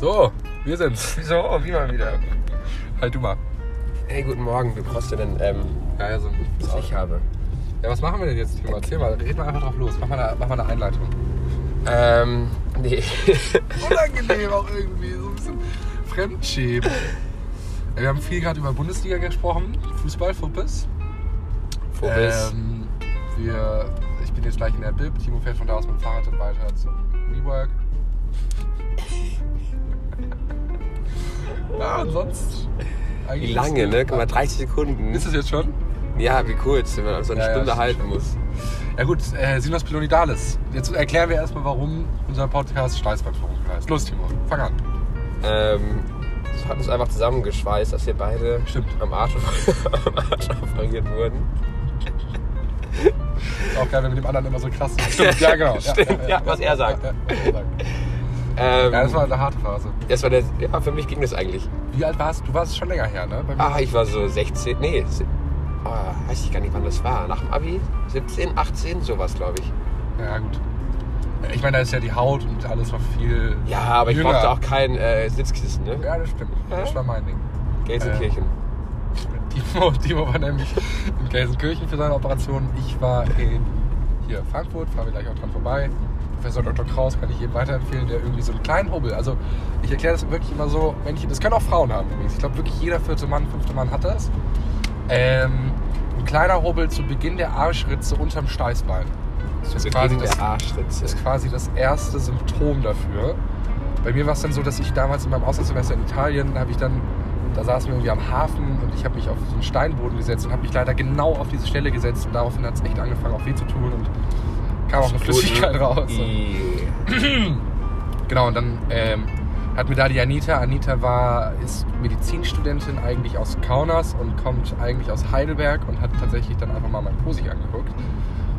So, wir sind's. So, wie mal wieder. Halt du mal. Hey, guten Morgen. Wie brauchst du denn, ähm, Ja, ja, so was ich habe? Ja, was machen wir denn jetzt, Timo? Erzähl mal, red mal einfach drauf los. Mach mal eine, mach mal eine Einleitung. Ähm, nee. Unangenehm auch irgendwie, so ein bisschen Fremdschämen. Ja, wir haben viel gerade über Bundesliga gesprochen, Fußball, Fuppes. Vogels. Ähm, wir, ich bin jetzt gleich in der Bib, Timo fährt von da aus mit dem Fahrrad dann weiter zum WeWork. Ja, sonst? wie lange, ne? Guck mal, 30 Sekunden. Ist es jetzt schon? Ja, wie kurz, wenn man so eine Ja, ja, Stunde stimmt halten muss. Ja gut, äh, Sinos Pilonidalis. Jetzt erklären wir erstmal, warum unser Podcast Steißbandforum heißt. Los, Timo, fang an. Ähm, das hat uns einfach zusammengeschweißt, dass wir beide Stimmt. am Arsch, am Arsch operiert wurden. Ist auch geil, wenn mit dem anderen immer so krass Stimmt, ja genau. Stimmt, ja, was er sagt. Ja, was er sagt. Ähm, ja, das war eine harte Phase. das war der, ja, für mich ging das eigentlich. Wie alt warst du? Du warst schon länger her, ne? Ah, ich war so 16, nee, oh, weiß ich gar nicht, wann das war. Nach dem Abi? 17, 18, sowas, glaube ich. Ja, gut. Ich meine, da ist ja die Haut und alles noch viel. Ja, aber ich jünger. brauchte auch kein äh, Sitzkissen, ne? Ja, das stimmt. Das Hä? war mein Ding. Gelsenkirchen. Timo, Timo war nämlich in Gelsenkirchen für seine Operation. Ich war in hier Frankfurt, fahren wir gleich auch dran vorbei. Professor Dr. Kraus kann ich jedem weiterempfehlen, der irgendwie so einen kleinen Hubbel. Also ich erkläre das wirklich immer so, Männchen, das können auch Frauen haben übrigens. Ich glaube wirklich jeder vierte Mann, fünfte Mann hat das. Ähm, ein kleiner Hubbel zu Beginn der Arschritze unterm Steißbein. Das ist quasi Beginn das, der Arschritze. ist quasi das erste Symptom dafür. Bei mir war es dann so, dass ich damals in meinem Auslandssemester in Italien, habe ich dann, da saßen wir irgendwie am Hafen und ich habe mich auf so einen Steinboden gesetzt und habe mich leider genau auf diese Stelle gesetzt und daraufhin hat es echt angefangen auch weh zu tun und kam auch eine Flüssigkeit raus. I- genau, und dann ähm, hat mir da die Anita, Anita war, ist Medizinstudentin eigentlich aus Kaunas und kommt eigentlich aus Heidelberg und hat tatsächlich dann einfach mal mein Posi angeguckt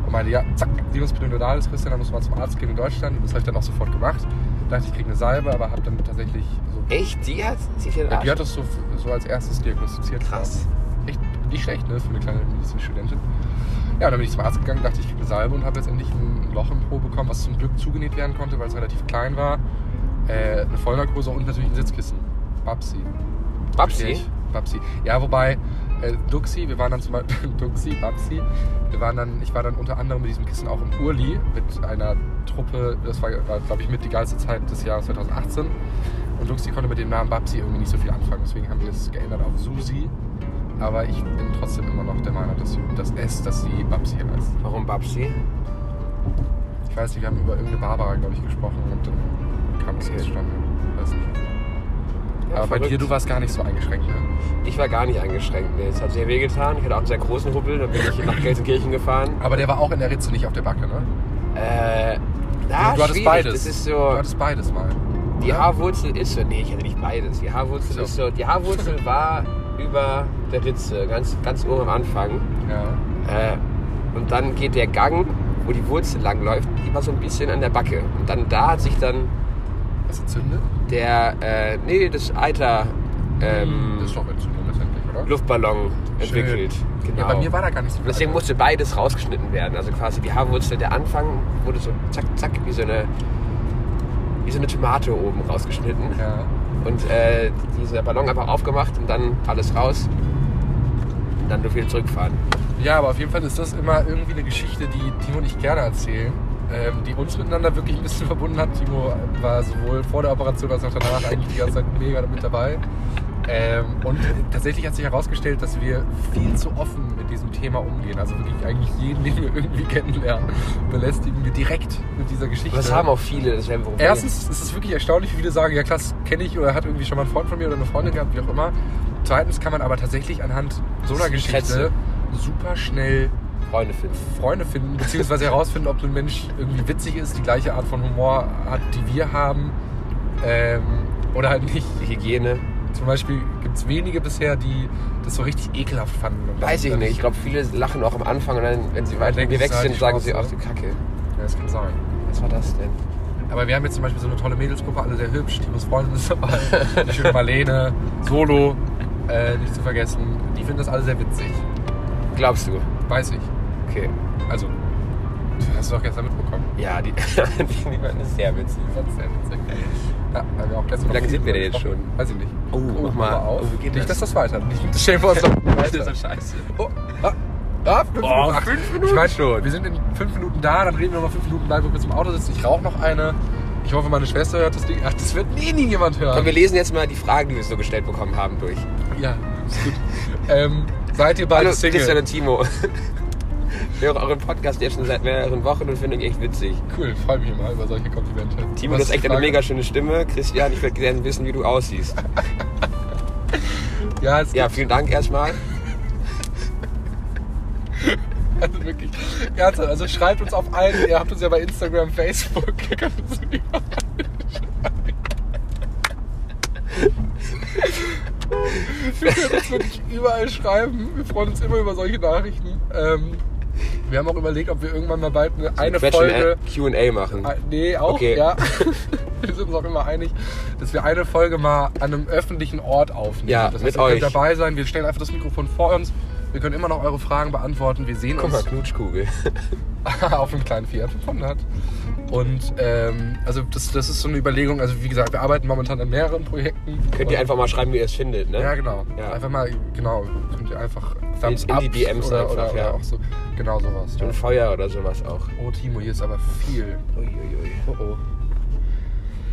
und meinte, ja, zack, Sinus Pneumodales, Christian, da muss man zum Arzt gehen in Deutschland. Und das habe ich dann auch sofort gemacht. Dachte, ich kriege eine Salbe, aber habe dann tatsächlich so. Echt? Die hat sich den Arsch... die hat das so, so als erstes diagnostiziert. Krass. Echt nicht schlecht, ne, für eine kleine Medizinstudentin. Ja, dann bin ich zum Arzt gegangen, dachte, ich kriege eine Salbe und habe letztendlich ein Loch im Po bekommen, was zum Glück zugenäht werden konnte, weil es relativ klein war. Äh, eine Vollnarkose und natürlich ein Sitzkissen. Babsi. Babsi? Babsi. Ja, wobei, äh, Duxi, wir waren dann zum Beispiel, Duxi, Babsi, wir waren dann, ich war dann unter anderem mit diesem Kissen auch im Urli mit einer Truppe, das war, war glaube ich, mit die geilste Zeit des Jahres 2018. Und Duxi konnte mit dem Namen Babsi irgendwie nicht so viel anfangen, deswegen haben wir es geändert auf Susi. Aber ich bin trotzdem immer noch der Meinung, dass das S, dass sie Babsi heißt. Warum Babsi? Ich weiß nicht, wir haben über irgendeine Barbara, glaube ich, gesprochen und dann kam es Okay. zustande. Weiß nicht. Ja, Aber bei verrückt. dir, du warst gar nicht so eingeschränkt, ne? Ich war gar nicht eingeschränkt. Nee, es hat sehr weh getan. Ich hatte auch einen sehr großen Hubbel. Dann bin ich nach Gelsenkirchen gefahren. Aber der war auch in der Ritze, nicht auf der Backe, ne? Äh, na, du hattest schwierig. beides. Das ist Du so... hattest beides mal. Die oder? Haarwurzel ist so... Nee, ich hatte nicht beides. Die Haarwurzel So. ist so... Die Haarwurzel war über der Ritze. Ganz, ganz oben am Anfang. Ja. Äh, und dann geht der Gang, wo die Wurzel langläuft, die war so ein bisschen an der Backe. Und dann da hat sich dann Was entzündet? der, äh, nee, das Eiter ähm, das ist doch entzündet letztendlich, oder? Luftballon Schön. entwickelt. Genau. Ja, bei mir war da gar nicht so viel. Deswegen musste beides rausgeschnitten werden. Also quasi die Haarwurzel, der Anfang wurde so zack, zack, wie so eine, wie so eine Tomate oben rausgeschnitten. Ja. Und äh, dieser Ballon einfach aufgemacht und dann alles raus. Und dann nur wieder zurückfahren. ja, aber auf jeden Fall ist das immer irgendwie eine Geschichte, die Timo und ich gerne erzählen. Ähm, die uns miteinander wirklich ein bisschen verbunden hat. Timo war sowohl vor der Operation als auch danach eigentlich die ganze Zeit mega mit dabei. Ähm, und tatsächlich hat sich herausgestellt, dass wir viel zu offen mit diesem Thema umgehen. Also wirklich eigentlich jeden, den wir irgendwie kennenlernen, belästigen wir direkt mit dieser Geschichte. Und das haben auch viele. Das wäre Erstens ist es wirklich erstaunlich, wie viele sagen, ja krass, kenne ich oder hat irgendwie schon mal einen Freund von mir oder eine Freundin gehabt, wie auch immer. Zweitens kann man aber tatsächlich anhand so einer Geschichte Kretze. super schnell Freunde finden. Freunde finden, beziehungsweise herausfinden, ob ein Mensch irgendwie witzig ist, die gleiche Art von Humor hat, die wir haben, ähm, oder halt nicht. Die Hygiene. Zum Beispiel gibt es wenige bisher, die das so richtig ekelhaft fanden. Und Weiß ich nicht. Ich glaube, viele lachen auch am Anfang und dann, wenn sie weiter denken weg halt sind, die sagen sie auf die Kacke. Ja, das kann sein. Was war das denn? Aber wir haben jetzt zum Beispiel so eine tolle Mädelsgruppe, alle sehr hübsch. Timos Freundin ist dabei. Die schöne Marlene, Solo, äh, nicht zu vergessen. Die finden das alle sehr witzig. Glaubst du? Weiß ich. Okay. Also, hast du doch gestern mitbekommen. Ja, die, die, die waren sehr witzig. Das ist sehr witzig. Ja, haben wir auch gestern Wie lange sind wir denn jetzt gesprochen. Weiß ich nicht. Oh, mach mal. auf. Oh, nicht, das? dass das weiter. Nicht, das stellen wir uns doch Das ist scheiße. Oh, ah, ah, fünf Oh, Minuten. Fünf Minuten ich mein, schon. Wir sind in fünf Minuten da, dann reden wir noch fünf Minuten bleiben, wo wir zum Auto sitzen. Ich rauche noch eine. Ich hoffe, meine Schwester hört das Ding. Ach, das wird nie, nie jemand hören. Komm, wir lesen jetzt mal die Fragen, die wir so gestellt bekommen haben, durch. ja, ist gut. ähm, seid ihr beide Hallo, Single? Christian und Timo. Ich höre euren Podcast jetzt schon seit mehreren Wochen und finde ihn echt witzig. Cool, freue mich immer über solche Komplimente. Timo, du hast ist echt eine mega schöne Stimme. Christian, ich würde gerne wissen, wie du aussiehst. Ja, es Ja, vielen Dank erstmal. Also wirklich. Ernsthaft, also schreibt uns auf allen, ihr habt uns ja bei Instagram, Facebook, ihr könnt uns überall schreiben. Wir können uns wirklich überall schreiben. Wir freuen uns immer über solche Nachrichten. Ähm, wir haben auch überlegt, ob wir irgendwann mal bald eine, eine Folge. Q&A machen. Ah, Nee, auch, Okay. ja. Wir sind uns auch immer einig, dass wir eine Folge mal an einem öffentlichen Ort aufnehmen. Ja, das heißt, mit ihr könnt euch. dabei sein, wir stellen einfach das Mikrofon vor uns. Wir können immer noch eure Fragen beantworten. Wir sehen Guck mal, uns Knutschkugel. auf einem kleinen Fiat 500. Und ähm, also das, das ist so eine Überlegung. Also wie gesagt, wir arbeiten momentan an mehreren Projekten. Könnt ihr Und- einfach mal schreiben, wie ihr es findet, ne? Ja, genau. Ja. Einfach mal, genau. Könnt ihr einfach Thumbs In- in die DMs oder, einfach, oder, ja. oder auch so. Genau sowas. So ein Feuer oder sowas auch. Oh, Timo, hier ist aber viel. Uiuiui. Oh, oh.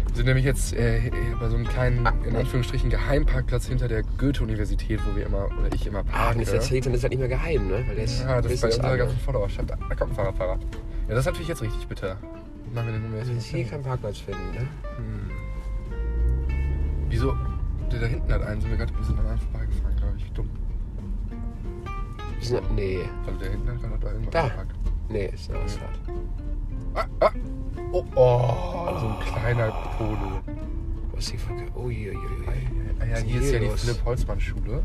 Wir sind nämlich jetzt äh, bei so einem kleinen, in Anführungsstrichen, Geheimparkplatz hinter der Goethe-Universität, wo wir immer, oder ich immer Ah, parke. wenn das erzählt, dann ist das nicht mehr geheim, ne? Weil jetzt ja, das ist bei unserer alle. ganzen Followerschaft. Da da kommt ein Fahrradfahrer. Ja, das ist natürlich jetzt richtig bitter. Machen wir denn, wenn jetzt jetzt hier keinen Parkplatz finden, ne? Wieso? Der da hinten hat einen, sind wir, grad, wir sind an einem vorbeigefahren, glaube ich. Dumm. Sind- Nee, Also der hinten hat gerade da irgendwas Da. nee, ist eine Ausfahrt. Ah, ah. Oh, oh, so ein kleiner Polo. Was ist die Folge? Uiuiui. Ah, ja, Was ist hier ist ja die? Philipp-Holzmann-Schule.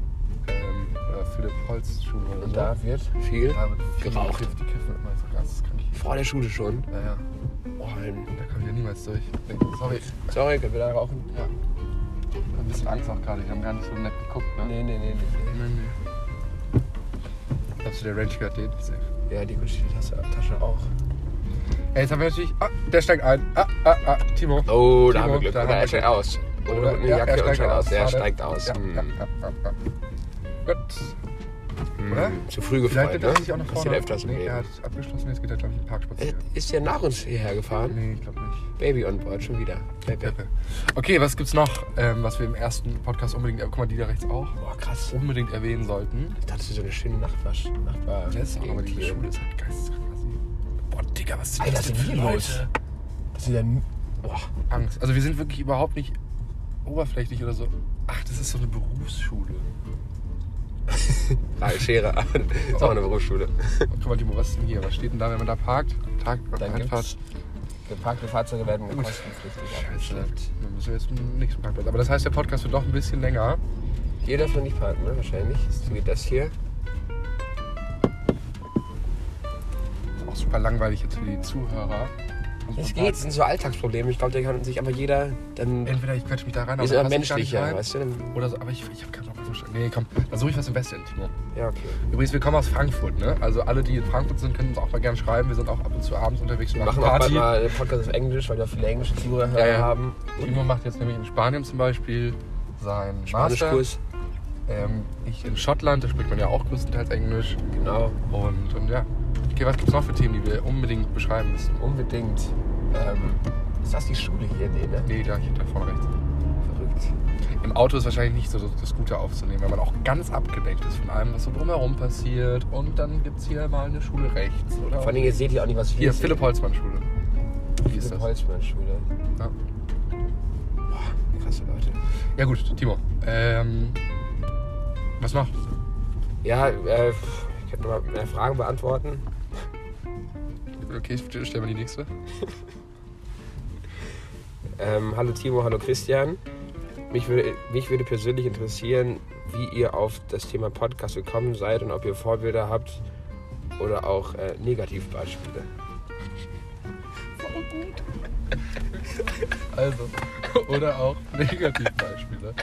Ähm, oder Philipp-Holz-Schule. Und so. da wird viel Da wird viel geraucht. Die kiffen immer so ganz krank. Vor der Schule schon. Ja, ja. Oh, Da kommen wir niemals durch. Sorry. Sorry, können wir da rauchen? Ja. Ein bisschen Angst auch gerade. Die haben gar nicht so nett geguckt, ne? Nee, nee, nee, nee. nee. nee. Glaubst du, der Range gehört den? Ja, die Gucci-Tasche Tasche auch. Ja, jetzt haben wir natürlich. Ah, der steigt ein. Ah, ah, ah. Timo. Oh, da Timo, haben wir Glück. da Oder er steigt aus. Oder eine Jacke und steigt aus. Er steigt aus. Ja, Hm. ja, ja, ja, ja. Gut. Oder? Hm. Zu früh Vielleicht nimmt er ne? sich auch nach vorne. öfters im nee, er hat abgeschlossen. Jetzt geht er, glaube ich, in den Park Äh, spazieren. Ist der nach uns hierher gefahren? Nee, ich glaube nicht. Baby on board, schon wieder. Pepe. Pepe. Okay, was gibt's noch, ähm, was wir im ersten Podcast unbedingt, äh, guck mal, die da rechts auch, Boah, krass. unbedingt erwähnen sollten? Ich dachte, das ist so eine schöne Nachtwasch. Ist auch, aber die. Schule ist halt geisteskrank. Digga, was sind Alter, das denn für Leute? Das ist ja. Boah. Angst. Also wir sind wirklich überhaupt nicht oberflächlich oder so. Ach, das ist so eine Berufsschule. Ah, Schere. ist auch eine Berufsschule. Guck mal, Timo, was ist denn hier? Was steht denn da, wenn man da parkt? Tag, Dann gibt's. Geparkte Fahrzeuge werden kostenpflichtig Scheiße. abgeschleppt. Dann müssen wir jetzt nächsten Parkplatz. Aber das heißt, der Podcast wird doch ein bisschen länger. Hier darf man nicht parken, ne? Wahrscheinlich. So wie das hier. Super langweilig jetzt für die Zuhörer. Es geht, das sind so Alltagsprobleme. Ich glaube, da kann sich einfach jeder dann. Entweder ich quetsche mich da rein, Wir aber gar nicht menschlicher, weißt du? Oder so, aber ich, ich habe keinen Bock auf. Nee, komm, dann suche ich was im Westen, Timo. Ja, okay. Übrigens, wir kommen aus Frankfurt, ne? Also alle, die in Frankfurt sind, können uns auch mal gerne schreiben. Wir sind auch ab und zu abends unterwegs und Wir machen Party. mal einen Podcast auf Englisch, weil wir viele englische Zuhörer Ja, ja. haben. Timo macht jetzt nämlich in Spanien zum Beispiel seinen. Spanischkurs. Ähm, ich in Schottland, da spricht man ja auch größtenteils Englisch. Genau. Und, und ja. Okay, was gibt's noch für Themen, die wir unbedingt beschreiben müssen? Unbedingt. Ähm, ist das die Schule hier? Nee, ne? Nee, da, hier, da vorne rechts. Verrückt. Im Auto ist wahrscheinlich nicht so das, Gute aufzunehmen, weil man auch ganz abgelenkt ist von allem, was so drumherum passiert. Und dann gibt's hier mal eine Schule rechts. Oder Vor allem, ihr seht ja auch nicht, was wir hier, sehen. Philipp Holzmann Schule. Wie ist Philipp das? Holzmann Schule. Ja. Boah, krasse Leute. ja gut, Timo. Ähm, was noch? Ja, äh, ich könnte mal mehr Fragen beantworten. Okay, ich stell mal die nächste. Ähm, hallo Timo, hallo Christian. Mich würde, mich würde persönlich interessieren, wie ihr auf das Thema Podcast gekommen seid und ob ihr Vorbilder habt oder auch äh, Negativbeispiele. Also, oder auch Negativbeispiele.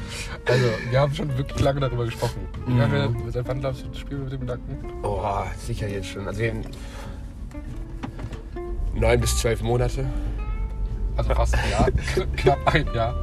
Also, wir haben schon wirklich lange darüber gesprochen. Wie lange, seit wann glaubst du, spielen wir mit dem Gedanken? Oh, sicher jetzt schon. Also, wir- neun bis zwölf Monate. Also fast ein Jahr, knapp ein Jahr.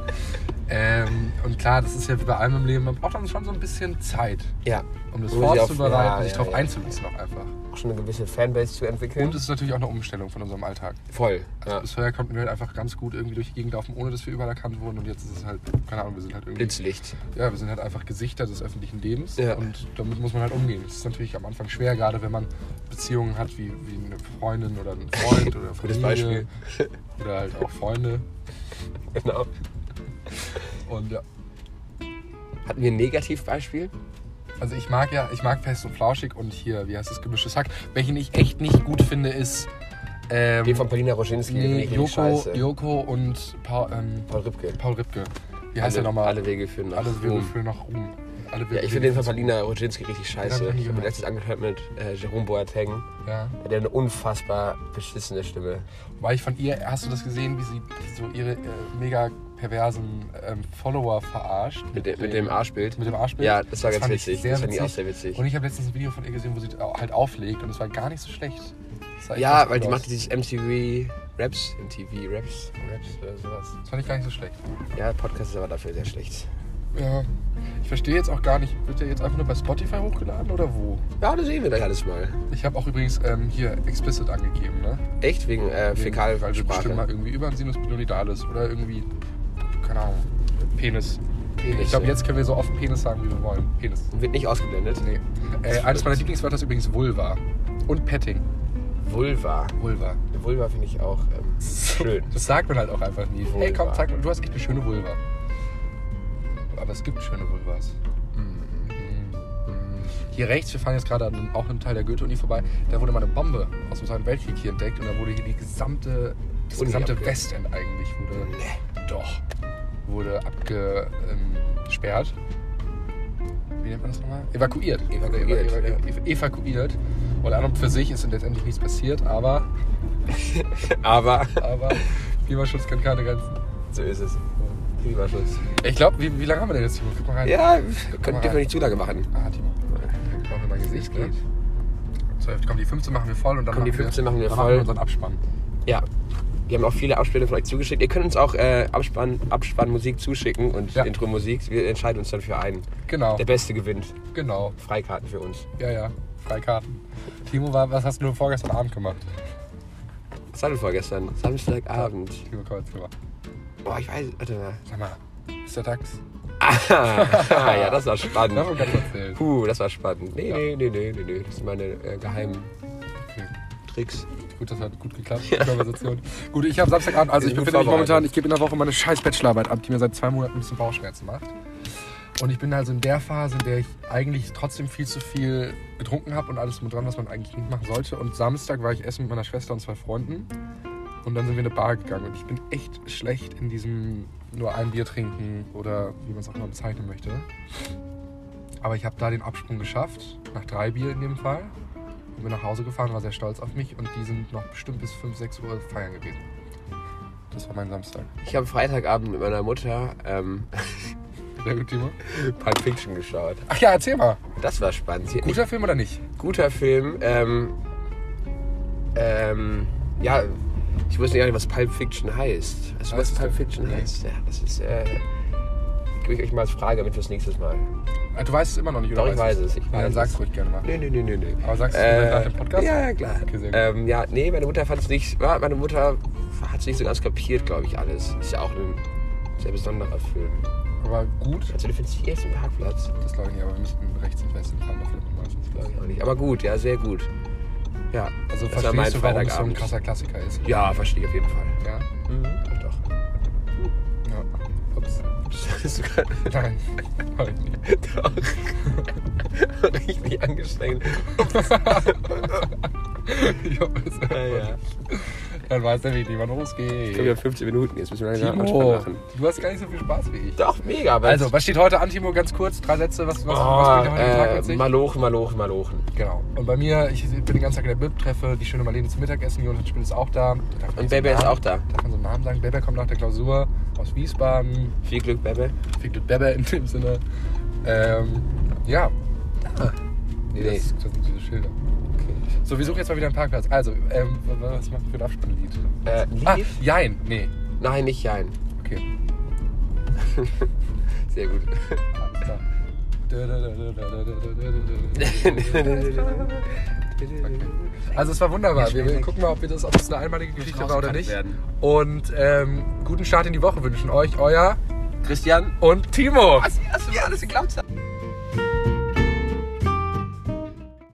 Ähm, und klar, das ist ja wie bei allem im Leben, man braucht dann schon so ein bisschen Zeit, Ja. um das vorzubereiten ja, und sich ja, darauf ja. einzulassen auch einfach. Auch schon eine gewisse Fanbase zu entwickeln. Und es ist natürlich auch eine Umstellung von unserem Alltag. voll. Also Ja. bisher konnten wir halt einfach ganz gut irgendwie durch die Gegend laufen, ohne dass wir überall erkannt wurden. Und jetzt ist es halt, keine Ahnung, wir sind halt irgendwie. Blitzlicht. Ja, wir sind halt einfach Gesichter des öffentlichen Lebens. Ja. Und damit muss man halt umgehen. Das ist natürlich am Anfang schwer, gerade wenn man Beziehungen hat wie, wie eine Freundin oder einen Freund oder Gutes Familie. Oder halt auch Freunde. Genau. Und ja. Hatten wir ein Negativbeispiel? Also ich mag ja, ich mag fest und flauschig und hier, wie heißt das, gemischtes Hack. Welchen ich echt nicht gut finde, ist. Ähm, Den von Paulina den nee, Joko. Joko und Paul, ähm, Paul Rübke. Paul Ripke. Wie heißt alle, der nochmal? Alle Wege führen nach Alle Wege Rom. führen nach Ruhm. Alle Wege Ja, ich finde den von Paulina Roginski richtig scheiße. ich habe mir letztens angehört mit äh, Jerome Boateng. Ja. Der hat eine unfassbar beschissene Stimme. Weil ich von ihr, hast du das gesehen, wie sie so ihre äh, mega perversen ähm, Follower verarscht? Mit, dem- mit dem Arschbild. Mit dem Arschbild? Ja, das war ganz fand ich witzig. Das fand ich auch witzig. sehr witzig. Und ich habe letztens ein Video von ihr gesehen, wo sie halt auflegt und es war gar nicht so schlecht. Das Ja, ganz weil die macht dieses MTV Raps, MTV Raps, Raps oder sowas. Das fand ich gar nicht so schlecht. Ja, Podcast ist aber dafür sehr schlecht. Ja. Ich verstehe jetzt auch gar nicht, wird der jetzt einfach nur bei Spotify hochgeladen oder wo? Ja, das sehen wir gleich alles mal. Ich habe auch übrigens ähm, hier explicit angegeben, ne? Echt? Wegen äh, Weil wir bestimmt mal Fäkalsprache. irgendwie über ein Sinus Penidalis oder irgendwie, keine Ahnung, Penis. Penis, Ich glaube, jetzt können wir so oft Penis sagen, wie wir wollen. Penis. Wird nicht ausgeblendet. Nee. Äh, eines meiner Lieblingswörter ist übrigens Vulva. Und Petting. Vulva. Vulva. Vulva finde ich auch ähm, schön. Das sagt man halt auch einfach nie. Vulva. Hey, komm, zeig mal, du hast echt eine schöne Vulva. Aber es gibt schöne Vulvas. Hier rechts, wir fahren jetzt gerade an auch einem Teil der Goethe-Uni vorbei, da wurde mal eine Bombe aus dem Zweiten Weltkrieg hier entdeckt und da wurde hier die gesamte, das Uni gesamte Westend eigentlich wurde, wurde abgesperrt. Wie nennt man das nochmal? Evakuiert. Evakuiert, Eva- ja. ev- evakuiert. Und an und für sich ist letztendlich nichts passiert, aber, Aber aber Klimaschutz kennt keine Grenzen. so ist es. Klimaschutz. Ich glaube, wie, wie lange haben wir denn jetzt, Timo? Guck mal rein. Ja, können, wir nicht zu lange machen. Ah, Timo. Ich brauche mein Gesicht, ne? So, komm, die 15 machen wir voll und dann Komm, die machen 15 machen wir dann voll. Machen wir unseren Abspann. Ja. Wir haben auch viele Abspiele von euch zugeschickt. Ihr könnt uns auch äh, Abspann, Abspannmusik zuschicken und Ja. Intro-Musik. Wir entscheiden uns dann für einen. Genau, Der Beste gewinnt. genau. Freikarten für uns. Ja, ja. Freikarten. Timo, wa- was hast du vorgestern Abend gemacht? Was hatten wir vorgestern? Samstagabend. Timo, komm jetzt rüber. Boah, ich weiß. Warte mal. Sag mal, ist der Dax? Ah, ja, das war spannend. Davon kannst du erzählen. Puh, das war spannend. Nee, Ja. nee, nee, nee, nee, nee. Das sind meine äh, geheimen Okay. Tricks. Gut, das hat gut geklappt, die Konversation. Gut, ich habe Samstagabend, also ich befinde mich momentan, ich gebe in der Woche meine scheiß Bachelorarbeit ab, die mir seit zwei Monaten ein bisschen Bauchschmerzen macht. Und ich bin also in der Phase, in der ich eigentlich trotzdem viel zu viel getrunken habe und alles mit dran, was man eigentlich nicht machen sollte. Und Samstag war ich essen mit meiner Schwester und zwei Freunden. Und dann sind wir in eine Bar gegangen. Und ich bin echt schlecht in diesem nur ein Bier trinken oder wie man es auch immer bezeichnen möchte. Aber ich habe da den Absprung geschafft, nach drei Bier in dem Fall. Und bin nach Hause gefahren, war sehr stolz auf mich. Und die sind noch bestimmt bis 5, 6 Uhr feiern gewesen. Das war mein Samstag. Ich habe Freitagabend mit meiner Mutter ähm, Sehr gut, Timo. Pulp Fiction geschaut. Ach ja, erzähl mal. Das war spannend. Guter Film oder nicht? guter Film. Ähm, ähm, ja, ich wusste gar nicht, was Pulp Fiction heißt. Weißt du, was Weißt du? Pulp Fiction Nee. heißt? Ja, das ist. Äh, gebe ich euch mal als Frage damit fürs nächste Mal. Ah, Du weißt es immer noch nicht, oder? Doch, ich weiß es, ich Ja, dann weiß sag's es. ruhig gerne mal. Nee, nee, nee, nee, nee. Aber sagst du es nach dem Podcast? Ja, ja, klar. Okay, ähm, ja, nee, meine Mutter fand es nicht. Ja, meine Mutter hat es nicht so ganz kapiert, glaube ich, alles. Ist ja auch ein sehr besonderer Film. Aber gut, Also, du findest hier jetzt einen Parkplatz? das glaube ich nicht, aber wir müssten rechts und Westen fahren, da findet man meistens. Glaube ich auch nicht. Aber gut, ja, sehr gut. Ja, Also Das war mein verstehst du, warum es so ein krasser Klassiker ist? ja verstehe ich auf jeden Fall. Ja? Doch, doch. Ja. Ups. Das ist sogar Nein, heute nicht. doch richtig angestrengt. Ich hoffe, es Ja, ja. Dann weiß der, wie die man Ich losgeht. glaube, wir haben 15 Minuten. Jetzt müssen wir langsam Timo, machen. du hast gar nicht so viel Spaß wie ich. Doch, mega. Also, was steht heute an, Timo? Ganz kurz, drei Sätze. Was, was, was bringt oh, der heutige Tag mit äh, sich? Malochen, Malochen, Malochen. Genau. Und bei mir, ich bin den ganzen Tag in der Bib, treffe die schöne Marlene zum Mittagessen. Jonathan Spiel ist auch da. Und einen Bebe ist auch da. Darf man so einen Namen sagen? Bebe kommt nach der Klausur aus Wiesbaden. Viel Glück, Bebe. Viel Glück Bebe in dem Sinne. Ähm, ja. Nee, Das, das sind diese Schilder. So, wir suchen jetzt mal wieder einen Parkplatz. Also, ähm, was wir für ein Abspannlied? Äh, Lied? Ah, Jein. Nee. Nein, nicht Jein. Okay. Sehr gut. Alles klar. Also es war wunderbar. Wir, wir gucken mal, ob, wir das, ob das eine einmalige Geschichte war oder nicht. Werden. Und ähm, guten Start in die Woche wünschen euch euer Christian? und Timo. Was, hast du mir alles geglaubt?